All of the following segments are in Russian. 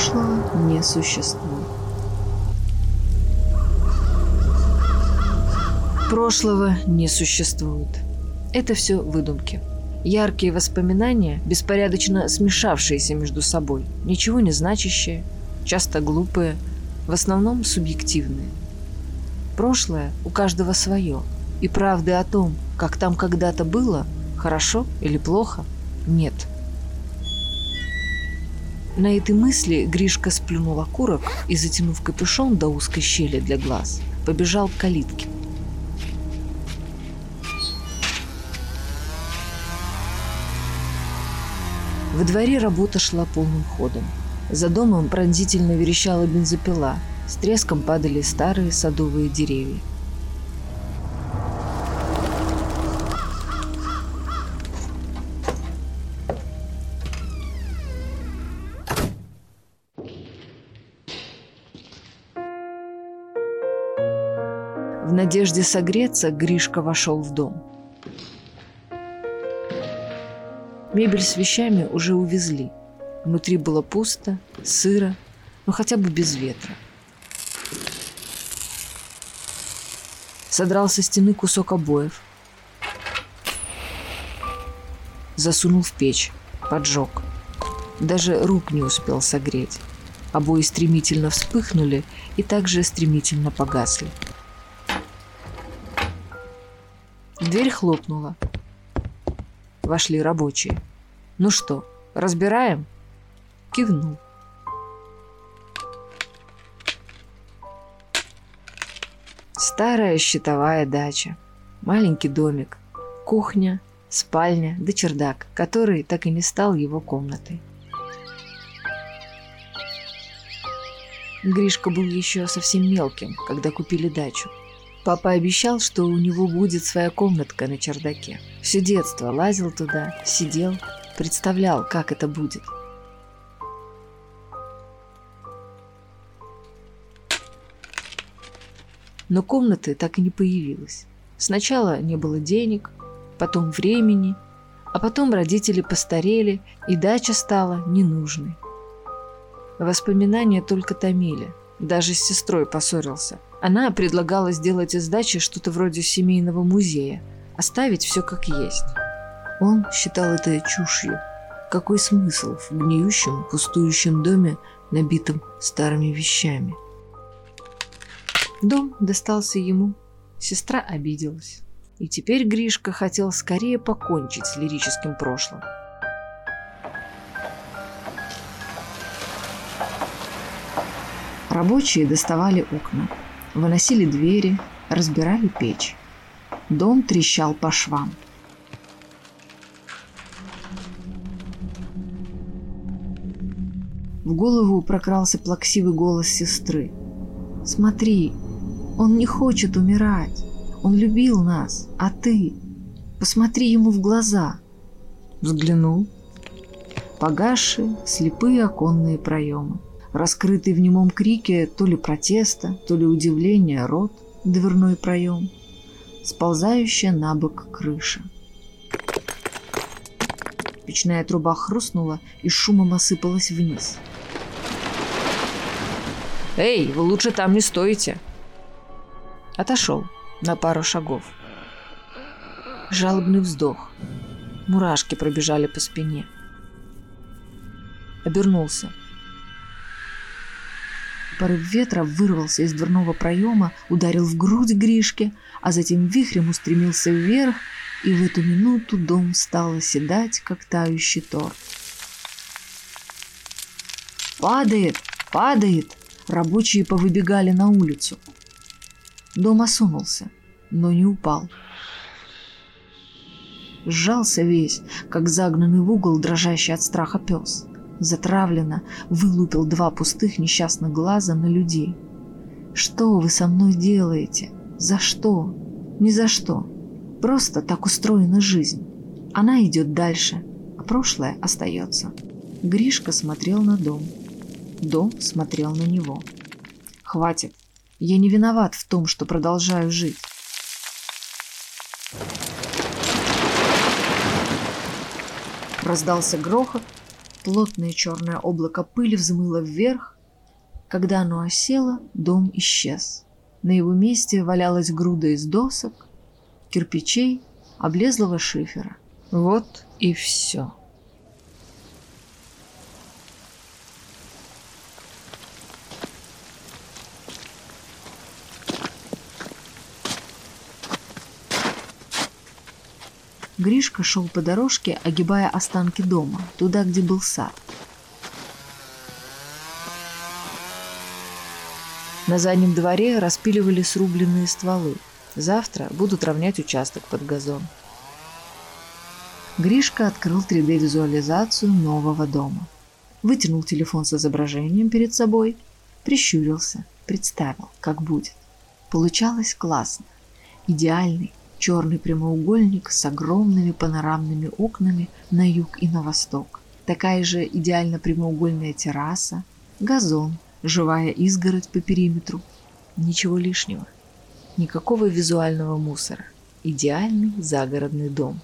Прошлого не существует. Прошлого не существует. Это все выдумки. Яркие воспоминания, беспорядочно смешавшиеся между собой, ничего не значащие, часто глупые, в основном субъективные. Прошлое у каждого свое, и правды о том, как там когда-то было, хорошо или плохо, нет. На этой мысли Гришка сплюнул окурок и, затянув капюшон до узкой щели для глаз, побежал к калитке. Во дворе работа шла полным ходом. За домом пронзительно верещала бензопила. С треском падали старые садовые деревья. В надежде согреться Гришка вошел в дом. Мебель с вещами уже увезли. Внутри было пусто, сыро, но хотя бы без ветра. Содрал со стены кусок обоев. Засунул в печь, поджег. Даже рук не успел согреть. Обои стремительно вспыхнули и также стремительно погасли. Дверь хлопнула. Вошли рабочие. «Ну что, разбираем?» Кивнул. Старая щитовая дача. Маленький домик. Кухня, спальня да чердак, который так и не стал его комнатой. Гришка был еще совсем мелким, когда купили дачу. Папа обещал, что у него будет своя комнатка на чердаке. Все детство лазил туда, сидел, представлял, как это будет. Но комнаты так и не появилось. Сначала не было денег, потом времени, а потом родители постарели, и дача стала ненужной. Воспоминания только томили. Даже с сестрой поссорился – она предлагала сделать из дачи что-то вроде семейного музея, оставить все как есть. Он считал это чушью. Какой смысл в гниющем, пустующем доме, набитом старыми вещами? Дом достался ему. Сестра обиделась. И теперь Гришка хотел скорее покончить с лирическим прошлым. Рабочие доставали окна. Выносили двери, разбирали печь. Дом трещал по швам. В голову прокрался плаксивый голос сестры. «Смотри, он не хочет умирать. Он любил нас, а ты? Посмотри ему в глаза». Взглянул. Погасшие, слепые оконные проемы раскрытый в немом крике то ли протеста, то ли удивления рот, дверной проем, сползающая на бок крыша. Печная труба хрустнула и шумом осыпалась вниз. «Эй, вы лучше там не стоите!» Отошел на пару шагов. Жалобный вздох. Мурашки пробежали по спине. Обернулся. Порыв ветра вырвался из дверного проема, ударил в грудь Гришке, а затем вихрем устремился вверх, и в эту минуту дом стал оседать, как тающий торт. «Падает! Падает!» Рабочие повыбегали на улицу. Дом осунулся, но не упал. Сжался весь, как загнанный в угол, дрожащий от страха пес затравленно вылупил два пустых несчастных глаза на людей. «Что вы со мной делаете? За что? Ни за что. Просто так устроена жизнь. Она идет дальше, а прошлое остается». Гришка смотрел на дом. Дом смотрел на него. «Хватит. Я не виноват в том, что продолжаю жить». Раздался грохот, Плотное черное облако пыли взмыло вверх. Когда оно осело, дом исчез. На его месте валялась груда из досок, кирпичей, облезлого шифера. Вот и все. Гришка шел по дорожке, огибая останки дома, туда, где был сад. На заднем дворе распиливали срубленные стволы. Завтра будут равнять участок под газон. Гришка открыл 3D-визуализацию нового дома. Вытянул телефон с изображением перед собой, прищурился, представил, как будет. Получалось классно. Идеальный, черный прямоугольник с огромными панорамными окнами на юг и на восток. Такая же идеально прямоугольная терраса, газон, живая изгородь по периметру. Ничего лишнего. Никакого визуального мусора. Идеальный загородный дом.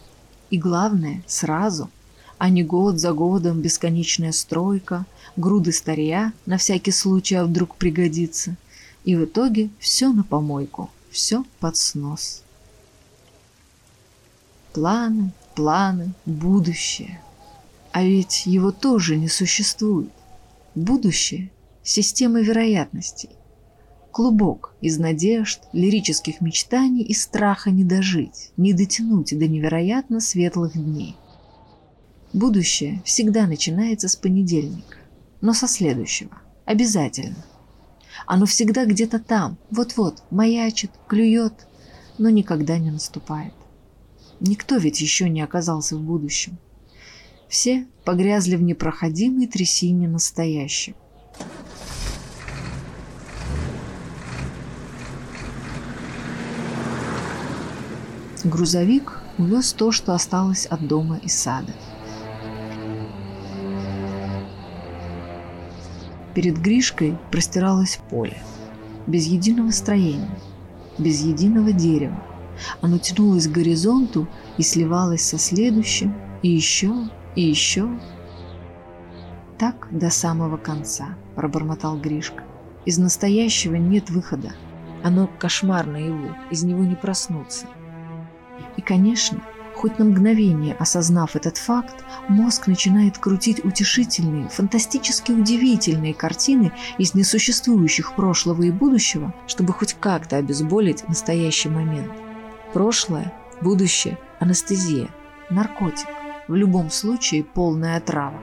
И главное, сразу, а не год за годом бесконечная стройка, груды старья, на всякий случай, а вдруг пригодится. И в итоге все на помойку, все под снос. Планы, планы, будущее. А ведь его тоже не существует. Будущее – система вероятностей. Клубок из надежд, лирических мечтаний и страха не дожить, не дотянуть до невероятно светлых дней. Будущее всегда начинается с понедельника, но со следующего. Обязательно. Оно всегда где-то там, вот-вот, маячит, клюет, но никогда не наступает. Никто ведь еще не оказался в будущем. Все погрязли в непроходимой трясине настоящем. Грузовик увез то, что осталось от дома и сада. Перед Гришкой простиралось поле, без единого строения, без единого дерева, оно тянулось к горизонту и сливалось со следующим, и еще, и еще. Так до самого конца, пробормотал Гришка. Из настоящего нет выхода. Оно кошмар наяву, из него не проснуться. И, конечно, хоть на мгновение осознав этот факт, мозг начинает крутить утешительные, фантастически удивительные картины из несуществующих прошлого и будущего, чтобы хоть как-то обезболить настоящий момент. Прошлое, будущее, анестезия, наркотик. В любом случае полная отрава.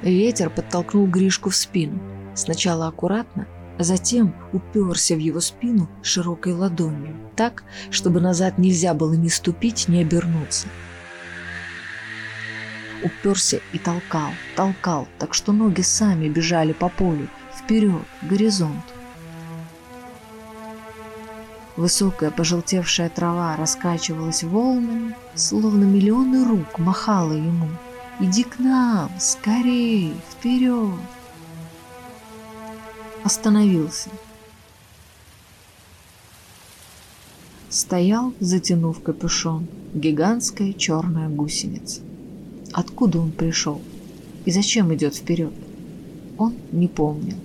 Ветер подтолкнул Гришку в спину. Сначала аккуратно, а затем уперся в его спину широкой ладонью, так, чтобы назад нельзя было ни ступить, ни обернуться. Уперся и толкал, толкал, так что ноги сами бежали по полю, вперед, к горизонту. Высокая пожелтевшая трава раскачивалась волнами, словно миллионы рук махала ему. «Иди к нам, скорей, вперед!» Остановился. Стоял, затянув капюшон, гигантская черная гусеница. Откуда он пришел? И зачем идет вперед? Он не помнил.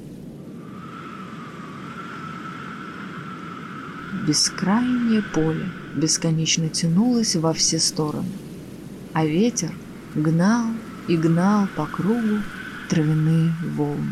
Бескрайнее поле бесконечно тянулось во все стороны, а ветер гнал и гнал по кругу травяные волны.